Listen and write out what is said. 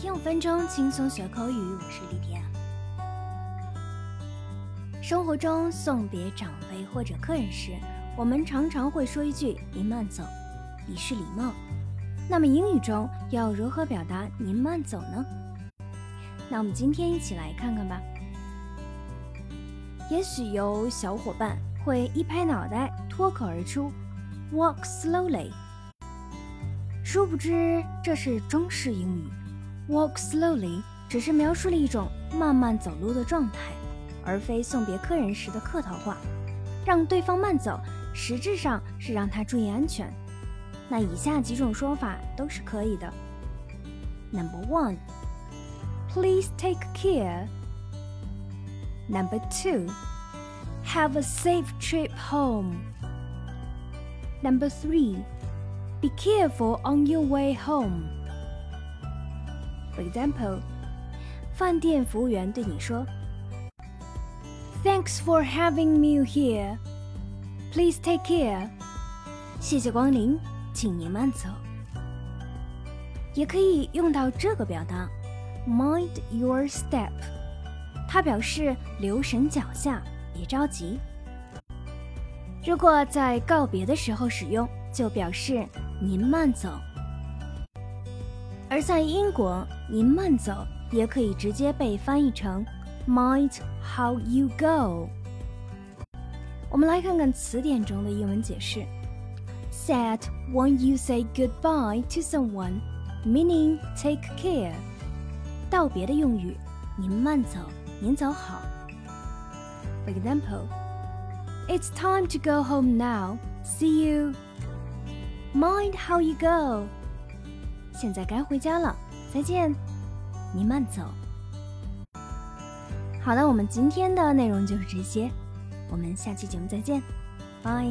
听五分钟轻松学口语，我是丽典。生活中送别长辈或者客人时，我们常常会说一句“您慢走”，以示礼貌。那么英语中要如何表达“您慢走”呢？那我们今天一起来看看吧。也许有小伙伴会一拍脑袋，脱口而出 “Walk slowly”，殊不知这是中式英语。Walk slowly 只是描述了一种慢慢走路的状态，而非送别客人时的客套话。让对方慢走，实质上是让他注意安全。那以下几种说法都是可以的。Number one, please take care. Number two, have a safe trip home. Number three, be careful on your way home. For example，饭店服务员对你说：“Thanks for having me here. Please take care.” 谢谢光临，请您慢走。也可以用到这个表达：“Mind your step.” 它表示留神脚下，别着急。如果在告别的时候使用，就表示您慢走。而在英国，您慢走也可以直接被翻译成 "Mind how you go"。我们来看看词典中的英文解释：Said when you say goodbye to someone, meaning take care。道别的用语，您慢走，您走好。For example, it's time to go home now. See you. Mind how you go. 现在该回家了，再见，您慢走。好了，我们今天的内容就是这些，我们下期节目再见，拜。